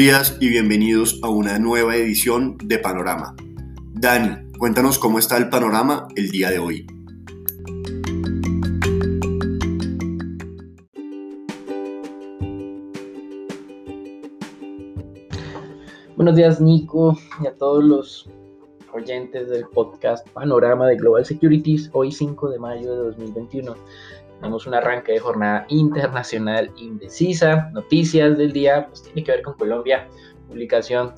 Buenos días y bienvenidos a una nueva edición de Panorama. Dani, cuéntanos cómo está el panorama el día de hoy. Buenos días Nico y a todos los oyentes del podcast Panorama de Global Securities, hoy 5 de mayo de 2021. Tenemos un arranque de jornada internacional indecisa. Noticias del día, pues tiene que ver con Colombia. Publicación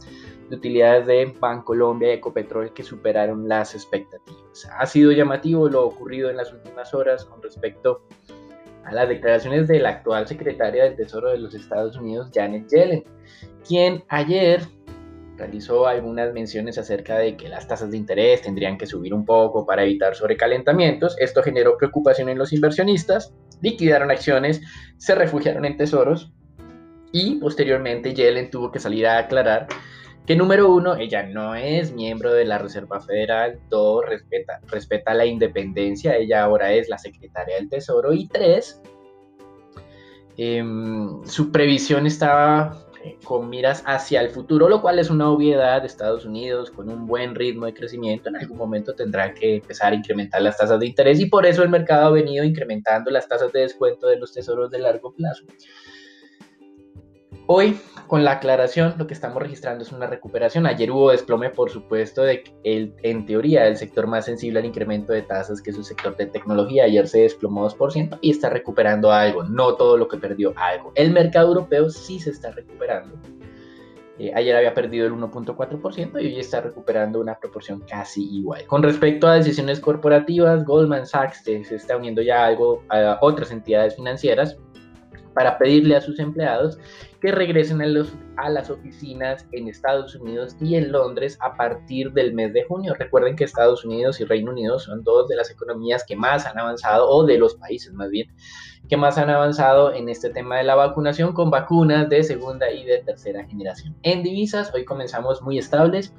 de utilidades de Bancolombia y Ecopetrol que superaron las expectativas. Ha sido llamativo lo ocurrido en las últimas horas con respecto a las declaraciones de la actual secretaria del Tesoro de los Estados Unidos, Janet Yellen, quien ayer realizó algunas menciones acerca de que las tasas de interés tendrían que subir un poco para evitar sobrecalentamientos. Esto generó preocupación en los inversionistas, liquidaron acciones, se refugiaron en tesoros y posteriormente Yellen tuvo que salir a aclarar que número uno, ella no es miembro de la Reserva Federal, dos, respeta, respeta la independencia, ella ahora es la secretaria del Tesoro y tres, em, su previsión estaba con miras hacia el futuro, lo cual es una obviedad Estados Unidos con un buen ritmo de crecimiento. En algún momento tendrá que empezar a incrementar las tasas de interés y por eso el mercado ha venido incrementando las tasas de descuento de los tesoros de largo plazo. Hoy, con la aclaración, lo que estamos registrando es una recuperación. Ayer hubo desplome, por supuesto, de el, en teoría el sector más sensible al incremento de tasas, que es el sector de tecnología. Ayer se desplomó 2% y está recuperando algo, no todo lo que perdió algo. El mercado europeo sí se está recuperando. Eh, ayer había perdido el 1.4% y hoy está recuperando una proporción casi igual. Con respecto a decisiones corporativas, Goldman Sachs se está uniendo ya algo a otras entidades financieras para pedirle a sus empleados que regresen a, las oficinas en Estados Unidos y en Londres a partir del mes de junio. Recuerden que Estados Unidos y Reino Unido son dos de las economías que más han avanzado, o de los países más bien, que más han avanzado en este tema de la vacunación con vacunas de segunda y de tercera generación. En divisas, hoy comenzamos muy estables.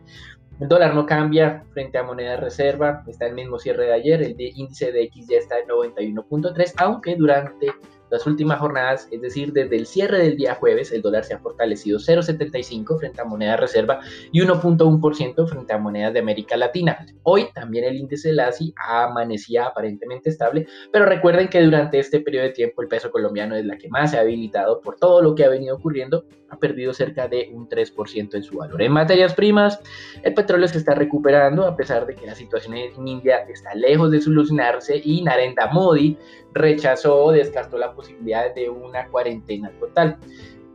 El dólar no cambia frente a moneda de reserva, está el mismo cierre de ayer, el índice de X ya está en 91.3, aunque durante las últimas jornadas, es decir, desde el cierre del día jueves, el dólar se ha fortalecido 0,75 frente a moneda reserva y 1,1% frente a monedas de América Latina. Hoy también el índice del ASI amanecía aparentemente estable, pero recuerden que durante este periodo de tiempo el peso colombiano es la que más se ha habilitado por todo lo que ha venido ocurriendo, ha perdido cerca de un 3% en su valor. En materias primas, el petróleo se está recuperando a pesar de que la situación en India está lejos de solucionarse y Narendra Modi rechazó descartó la posibilidad de una cuarentena total.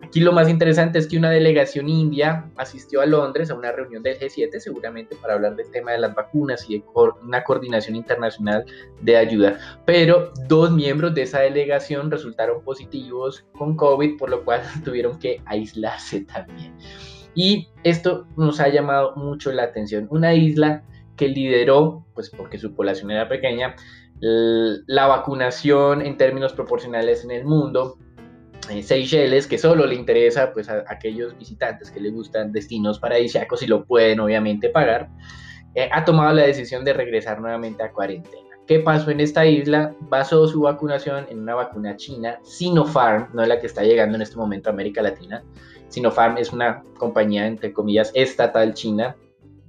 Aquí lo más interesante es que una delegación india asistió a Londres a una reunión del G7, seguramente para hablar del tema de las vacunas y de una coordinación internacional de ayuda. Pero dos miembros de esa delegación resultaron positivos con COVID, por lo cual tuvieron que aislarse también. Y esto nos ha llamado mucho la atención. Una isla que lideró, pues porque su población era pequeña, la vacunación en términos proporcionales en el mundo. Eh, Seychelles, que solo le interesa pues, a, aquellos visitantes que les gustan destinos paradisíacos y lo pueden obviamente pagar, eh, ha tomado la decisión de regresar nuevamente a cuarentena. ¿Qué pasó en esta isla? Basó su vacunación en una vacuna china, Sinopharm, no es la que está llegando en este momento a América Latina. Sinopharm es una compañía, entre comillas, estatal china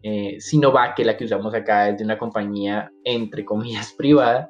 eh, Sinovac, que la que usamos acá es de una compañía entre comillas privada.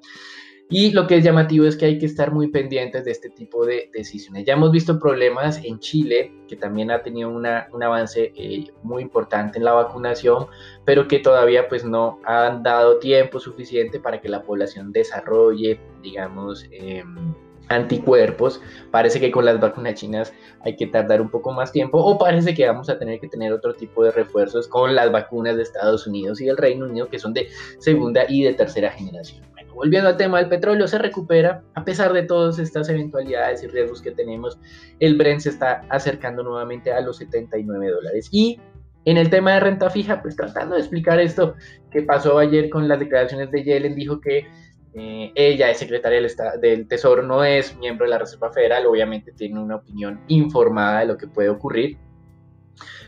Y lo que es llamativo es que hay que estar muy pendientes de este tipo de decisiones. Ya hemos visto problemas en Chile, que también ha tenido un avance eh, muy importante en la vacunación, pero que todavía pues no han dado tiempo suficiente para que la población desarrolle, digamos, em, anticuerpos. Parece que con las vacunas chinas hay que tardar un poco más tiempo o parece que vamos a tener que tener otro tipo de refuerzos con las vacunas de Estados Unidos y el Reino Unido que son de segunda y de tercera generación. Bueno, volviendo al tema del petróleo, se recupera a pesar de todas estas eventualidades y riesgos que tenemos. El Brent se está acercando nuevamente a los 79 dólares y en el tema de renta fija, pues tratando de explicar esto que pasó ayer con las declaraciones de Yellen, dijo que eh, ella es secretaria del, Tesoro, no es miembro de la Reserva Federal, obviamente tiene una opinión informada de lo que puede ocurrir.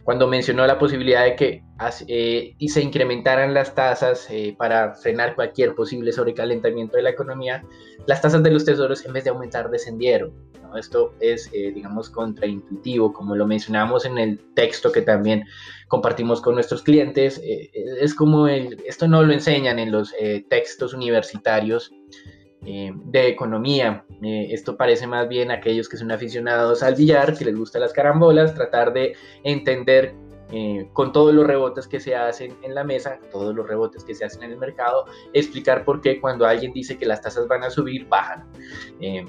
Cuando mencionó la posibilidad de que eh, se incrementaran las tasas eh, para frenar cualquier posible sobrecalentamiento de la economía, las tasas de los tesoros en vez de aumentar descendieron. Esto es, eh, digamos, contraintuitivo, como lo mencionamos en el texto que también compartimos con nuestros clientes. Eh, es como el, esto no lo enseñan en los textos universitarios de economía. esto parece más bien a aquellos que son aficionados al billar, que les gustan las carambolas, tratar de entender eh, con todos los rebotes que se hacen en la mesa, todos los rebotes que se hacen en el mercado, explicar por qué cuando alguien dice que las tasas van a subir, bajan. Eh,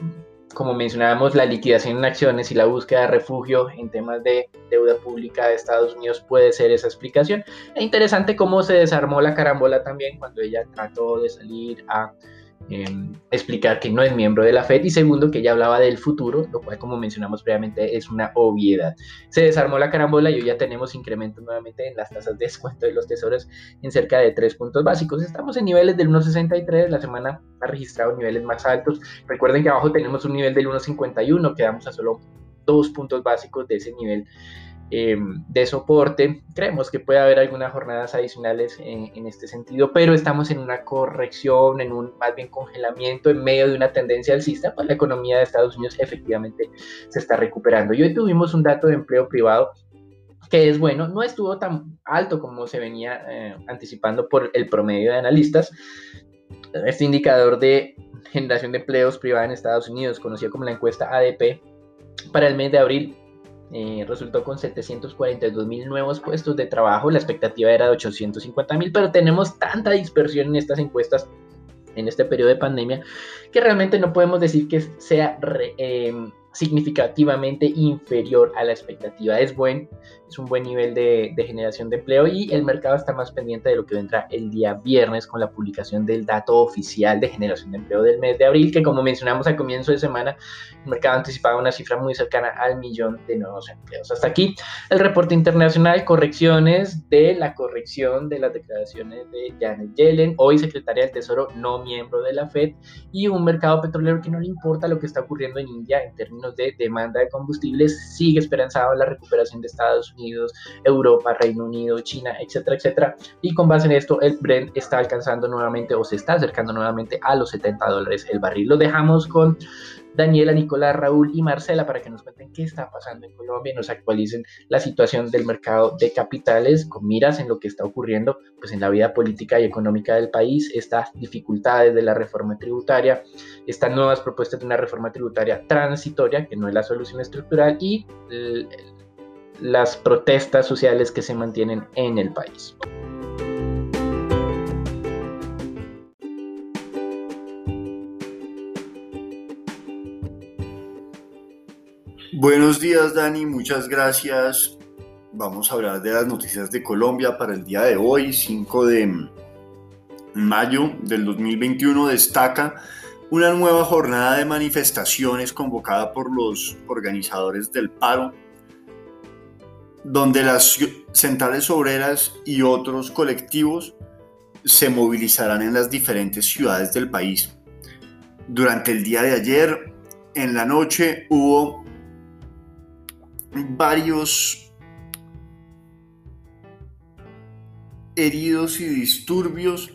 como mencionábamos, la liquidación en acciones y la búsqueda de refugio en temas de deuda pública de Estados Unidos puede ser esa explicación. Es interesante cómo se desarmó la carambola también cuando ella trató de salir a Em, explicar que no es miembro de la Fed y segundo que ella hablaba del futuro, lo cual como mencionamos previamente es una obviedad. Se desarmó la carambola y hoy ya tenemos incrementos nuevamente en las tasas de descuento de los tesoros en cerca de 3 puntos básicos. Estamos en niveles del 1.63, la semana ha registrado niveles más altos. Recuerden que abajo tenemos un nivel del 1.51, quedamos a solo dos puntos básicos de ese nivel eh, de soporte. Creemos que puede haber algunas jornadas adicionales en, este sentido, pero estamos en una corrección, en un más bien congelamiento en medio de una tendencia alcista, pues la economía de Estados Unidos efectivamente se está recuperando. Y hoy tuvimos un dato de empleo privado que es bueno, no estuvo tan alto como se venía eh, anticipando por el promedio de analistas. Este indicador de generación de empleos privada en Estados Unidos, conocido como la encuesta ADP, para el mes de abril eh, resultó con 742 mil nuevos puestos de trabajo, la expectativa era de 850 mil, pero tenemos tanta dispersión en estas encuestas en este periodo de pandemia que realmente no podemos decir que sea em, significativamente inferior a la expectativa. Es buen, es un buen nivel de, generación de empleo y el mercado está más pendiente de lo que vendrá el día viernes con la publicación del dato oficial de generación de empleo del mes de abril, que como mencionamos al comienzo de semana, el mercado anticipaba una cifra muy cercana al millón de nuevos empleos. Hasta aquí el reporte internacional, correcciones de la corrección de las declaraciones de Janet Yellen, hoy secretaria del Tesoro, no miembro de la Fed, y un mercado petrolero que no le importa lo que está ocurriendo en India en de demanda de combustibles, sigue esperanzado la recuperación de Estados Unidos, Europa, Reino Unido, China, etcétera, etcétera. Y con base en esto, el Brent está alcanzando nuevamente o se está acercando nuevamente a los 70 dólares el barril. Lo dejamos con Daniela, Nicolás, Raúl y Marcela para que nos cuenten qué está pasando en Colombia y nos actualicen la situación del mercado de capitales con miras en lo que está ocurriendo pues en la vida política y económica del país, estas dificultades de la reforma tributaria, estas nuevas propuestas de una reforma tributaria transitoria que no es la solución estructural y las protestas sociales que se mantienen en el país. Buenos días Dani, muchas gracias. Vamos a hablar de las noticias de Colombia para el día de hoy, 5 de mayo del 2021. Destaca una nueva jornada de manifestaciones convocada por los organizadores del paro, donde las centrales obreras y otros colectivos se movilizarán en las diferentes ciudades del país. Durante el día de ayer, en la noche, hubo varios heridos y disturbios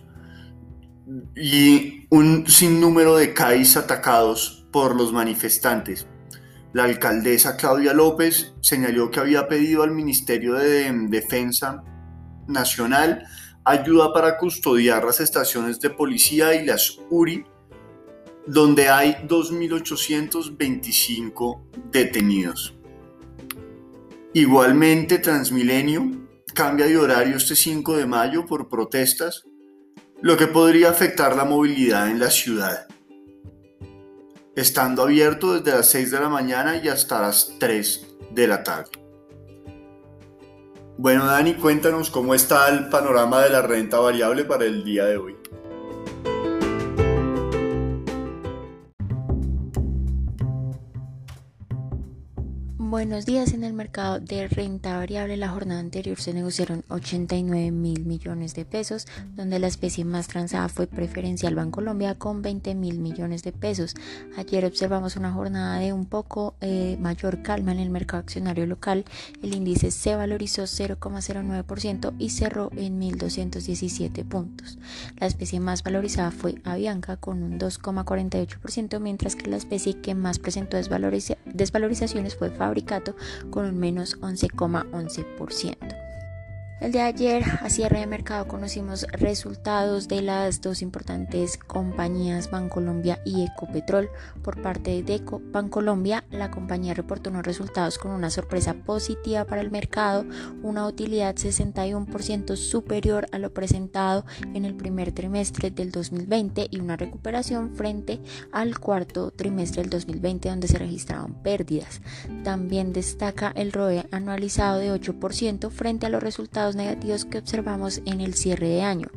y un sinnúmero de CAIs atacados por los manifestantes. La alcaldesa Claudia López señaló que había pedido al Ministerio de Defensa Nacional ayuda para custodiar las estaciones de policía y las URI, donde hay 2.825 detenidos. Igualmente, Transmilenio cambia de horario este 5 de mayo por protestas, lo que podría afectar la movilidad en la ciudad, estando abierto desde las 6 de la mañana y hasta las 3 de la tarde. Bueno, Dani, cuéntanos cómo está el panorama de la renta variable para el día de hoy. Buenos días. En el mercado de renta variable la jornada anterior se negociaron 89 mil millones de pesos, donde la especie más transada fue preferencial Bancolombia con 20 mil millones de pesos. Ayer observamos una jornada de un poco eh, mayor calma en el mercado accionario local. El índice se valorizó 0,09% y cerró en 1.217 puntos. La especie más valorizada fue Avianca con un 2,48%, mientras que la especie que más presentó desvalorizaciones fue Con un menos 11,11%. El de ayer, a cierre de mercado, conocimos resultados de las dos importantes compañías Bancolombia y Ecopetrol. Por parte de Eco, Bancolombia, la compañía reportó unos resultados con una sorpresa positiva para el mercado, una utilidad 61% superior a lo presentado en el primer trimestre del 2020 y una recuperación frente al cuarto trimestre del 2020 donde se registraban pérdidas. También destaca el ROE anualizado de 8% frente a los resultados negativos que observamos en el cierre de año.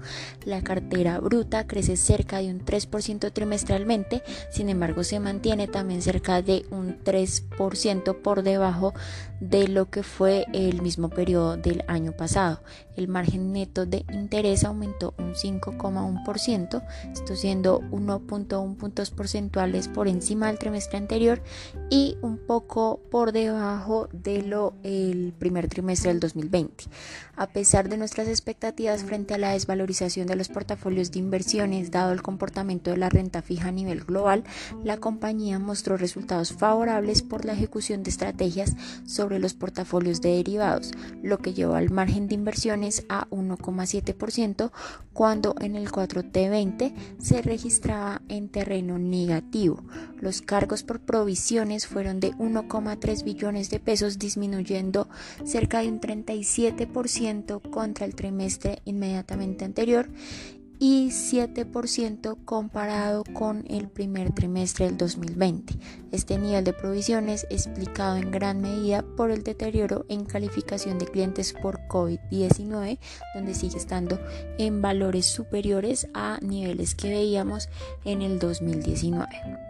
La cartera bruta crece cerca de un 3% trimestralmente, sin embargo se mantiene también cerca de un 3% por debajo de lo que fue el mismo periodo del año pasado. El margen neto de interés aumentó un 5,1%, esto siendo 1.1 puntos porcentuales por encima del trimestre anterior y un poco por debajo de lo el primer trimestre del 2020. A pesar de nuestras expectativas frente a la desvalorización de los portafolios de inversiones dado el comportamiento de la renta fija a nivel global, la compañía mostró resultados favorables por la ejecución de estrategias sobre los portafolios de derivados, lo que llevó al margen de inversiones a 1,7% cuando en el 4T20 se registraba en terreno negativo. Los cargos por provisiones fueron de 1,3 billones de pesos disminuyendo cerca de un 37% contra el trimestre inmediatamente anterior y 7% comparado con el primer trimestre del 2020. Este nivel de provisiones explicado en gran medida por el deterioro en calificación de clientes por COVID-19, donde sigue estando en valores superiores a niveles que veíamos en el 2019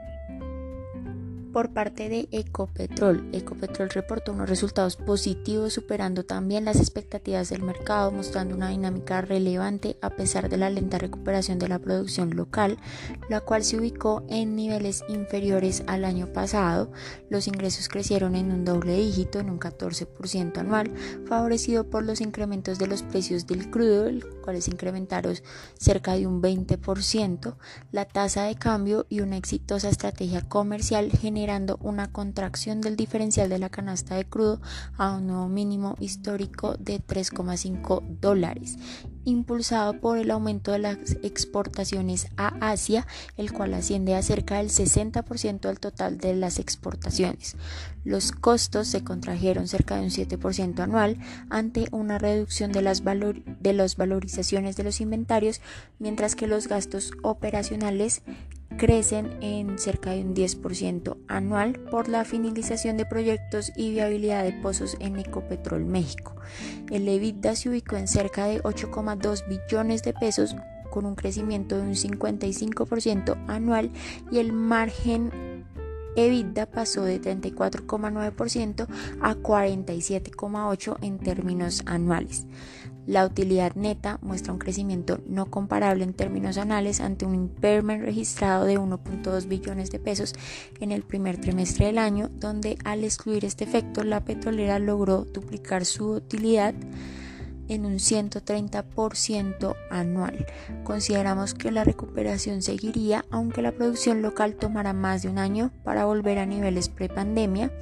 por parte de Ecopetrol. Ecopetrol reportó unos resultados positivos superando también las expectativas del mercado, mostrando una dinámica relevante a pesar de la lenta recuperación de la producción local, la cual se ubicó en niveles inferiores al año pasado. Los ingresos crecieron en un doble dígito, en un 14% anual, favorecido por los incrementos de los precios del crudo, los cuales incrementaron cerca de un 20%, la tasa de cambio y una exitosa estrategia comercial general generando una contracción del diferencial de la canasta de crudo a un nuevo mínimo histórico de 3,5 dólares, impulsado por el aumento de las exportaciones a Asia, el cual asciende a cerca del 60% del total de las exportaciones. Los costos se contrajeron cerca de un 7% anual ante una reducción de las, de las valorizaciones de los inventarios, mientras que los gastos operacionales crecen en cerca de un 10% anual por la finalización de proyectos y viabilidad de pozos en Ecopetrol México. El EBITDA se ubicó en cerca de 8,2 billones de pesos con un crecimiento de un 55% anual y el margen EBITDA pasó de 34,9% a 47,8% en términos anuales. La utilidad neta muestra un crecimiento no comparable en términos anuales ante un impairment registrado de 1.2 billones de pesos en el primer trimestre del año, donde al excluir este efecto la petrolera logró duplicar su utilidad en un 130% anual. Consideramos que la recuperación seguiría, aunque la producción local tomará más de un año para volver a niveles prepandemia.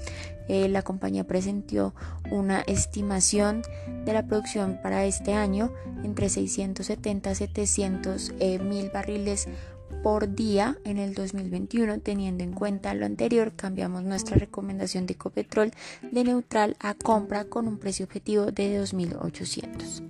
Eh, la compañía presentó una estimación de la producción para este año entre 670 a 700 eh, mil barriles por día en el 2021. Teniendo en cuenta lo anterior, cambiamos nuestra recomendación de Ecopetrol de neutral a compra con un precio objetivo de 2.800.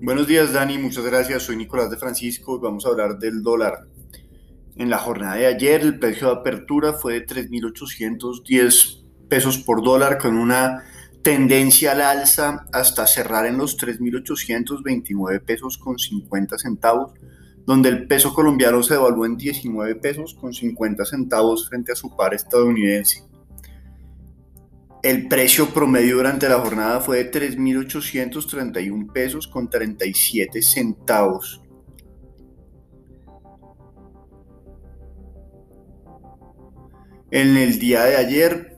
Buenos días Dani, muchas gracias. Soy Nicolás de Francisco y vamos a hablar del dólar. En la jornada de ayer el precio de apertura fue de 3.810 pesos por dólar con una tendencia al alza hasta cerrar en los 3.829 pesos con 50 centavos, donde el peso colombiano se devaluó en 19 pesos con 50 centavos frente a su par estadounidense. El precio promedio durante la jornada fue de 3.831 pesos con 37 centavos. En el día de ayer,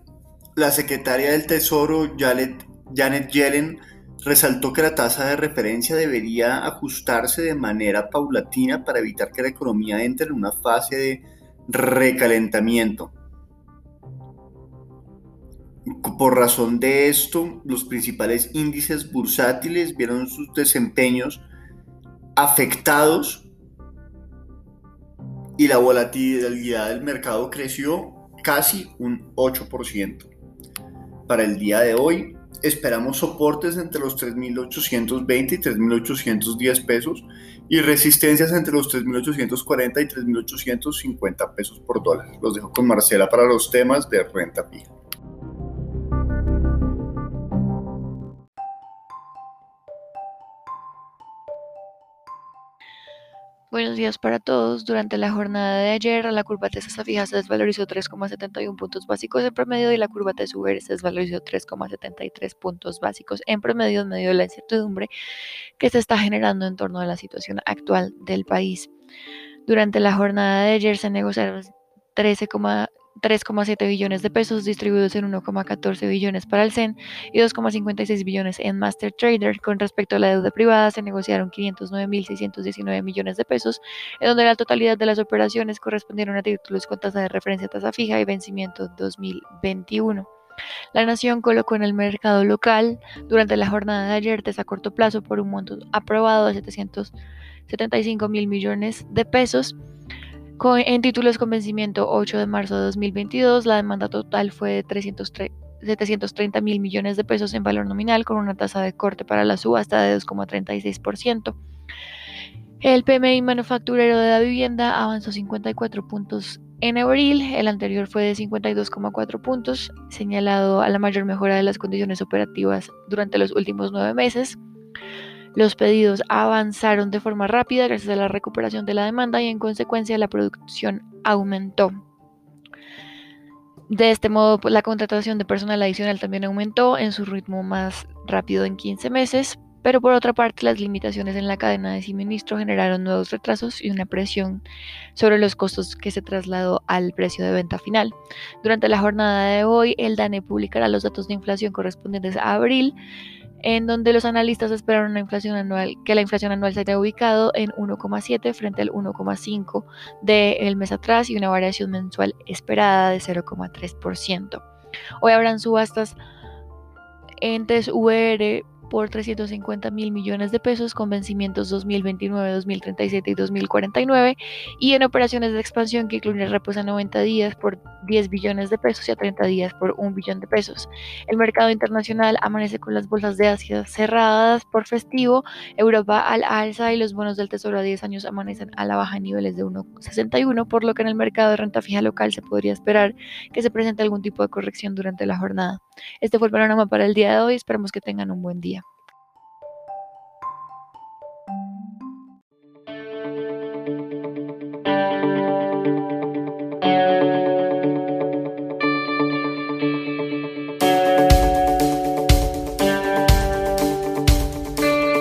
la secretaria del Tesoro, Janet Yellen, resaltó que la tasa de referencia debería ajustarse de manera paulatina para evitar que la economía entre en una fase de recalentamiento. Por razón de esto, los principales índices bursátiles vieron sus desempeños afectados y la volatilidad del mercado creció casi un 8%. Para el día de hoy esperamos soportes entre los 3.820 y 3.810 pesos y resistencias entre los 3.840 y 3.850 pesos por dólar. Los dejo con Marcela para los temas de renta fija. Buenos días para todos. Durante la jornada de ayer, la curva de tasa fija se desvalorizó 3,71 puntos básicos en promedio y la curva de Uber se desvalorizó 3,73 puntos básicos en promedio en medio de la incertidumbre que se está generando en torno a la situación actual del país. Durante la jornada de ayer se negociaron 13, 3,7 billones de pesos distribuidos en 1,14 billones para el CEN y 2,56 billones en Master Trader. Con respecto a la deuda privada, se negociaron 509.619 millones de pesos, en donde la totalidad de las operaciones correspondieron a títulos con tasa de referencia tasa fija y vencimiento 2021. La Nación colocó en el mercado local durante la jornada de ayer a corto plazo por un monto aprobado de 775 mil millones de pesos en títulos con vencimiento 8 de marzo de 2022, la demanda total fue de 730 mil millones de pesos en valor nominal, con una tasa de corte para la subasta de 2,36%. El PMI manufacturero de la vivienda avanzó 54 puntos en abril, el anterior fue de 52,4 puntos, señalado a la mayor mejora de las condiciones operativas durante los últimos nueve meses. Los pedidos avanzaron de forma rápida gracias a la recuperación de la demanda y en consecuencia la producción aumentó. De este modo, pues, la contratación de personal adicional también aumentó en su ritmo más rápido en 15 meses, pero por otra parte las limitaciones en la cadena de suministro generaron nuevos retrasos y una presión sobre los costos que se trasladó al precio de venta final. Durante la jornada de hoy, el DANE publicará los datos de inflación correspondientes a abril, en donde los analistas esperaron una inflación anual, que la inflación anual se haya ubicado en 1,7 frente al 1,5 del mes atrás y una variación mensual esperada de 0,3%. Hoy habrán subastas entes VR por 350 mil millones de pesos con vencimientos 2029, 2037 y 2049 y en operaciones de expansión que incluyen repos a 90 días por 10 billones de pesos y a 30 días por 1 billón de pesos. El mercado internacional amanece con las bolsas de Asia cerradas por festivo, Europa al alza y los bonos del tesoro a 10 años amanecen a la baja en niveles de 1,61, por lo que en el mercado de renta fija local se podría esperar que se presente algún tipo de corrección durante la jornada. Este fue el panorama para el día de hoy, esperamos que tengan un buen día.